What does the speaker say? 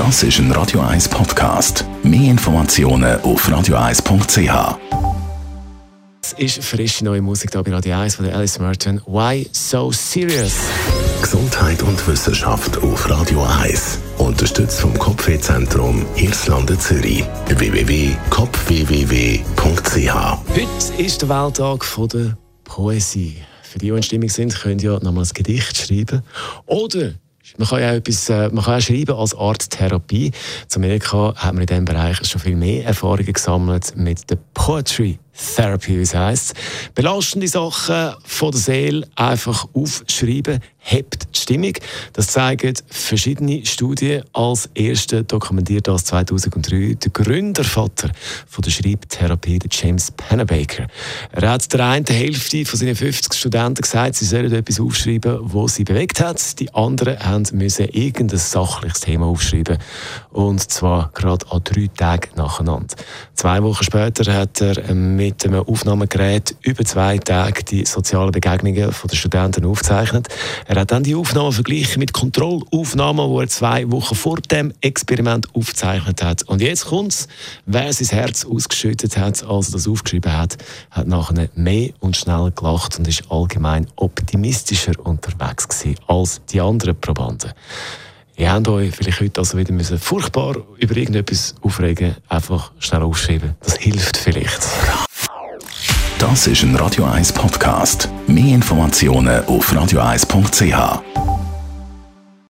Das ist ein Radio 1 Podcast. Mehr Informationen auf radio1.ch. Es ist frische neue Musik hier bei Radio 1 von der Alice Merton. Why so serious? Gesundheit und Wissenschaft auf Radio 1. Unterstützt vom Kopfwehzentrum Irlande Zürich. www.kopfwww.ch Heute ist der Welttag von der Poesie. Für die, die in Stimmung sind, könnt ihr nochmal ein Gedicht schreiben. Oder man kann ja etwas, äh, man kann auch schreiben als Art Therapie. Zu Amerika hat man in diesem Bereich schon viel mehr Erfahrungen gesammelt mit der Poetry Therapy, wie es heisst. Belastende Sachen von der Seele einfach aufschreiben, hebt die Stimmung. Das zeigen verschiedene Studien. Als erster dokumentiert das 2003 der Gründervater von der Schreibtherapie, der James Pennebaker. Er hat der einen Hälfte von seinen 50 Studenten gesagt, sie sollen etwas aufschreiben, was sie bewegt hat. Die anderen müssen irgendein sachliches Thema aufschreiben. Und zwar gerade an drei Tagen nacheinander. Zwei Wochen später hat er mit mit einem Aufnahmegerät über zwei Tage die sozialen Begegnungen der Studenten aufzeichnet. Er hat dann die Aufnahmen verglichen mit Kontrollaufnahmen, die er zwei Wochen vor dem Experiment aufgezeichnet hat. Und jetzt kommt's, wer sein Herz ausgeschüttet hat, als er das aufgeschrieben hat, hat nachher mehr und schneller gelacht und ist allgemein optimistischer unterwegs gewesen als die anderen Probanden. Ihr habt euch vielleicht heute also wieder müssen furchtbar über irgendetwas aufregen, einfach schnell aufschreiben. Das hilft vielleicht. Das ist ein Radio 1 Podcast. Mehr Informationen auf radio1.ch.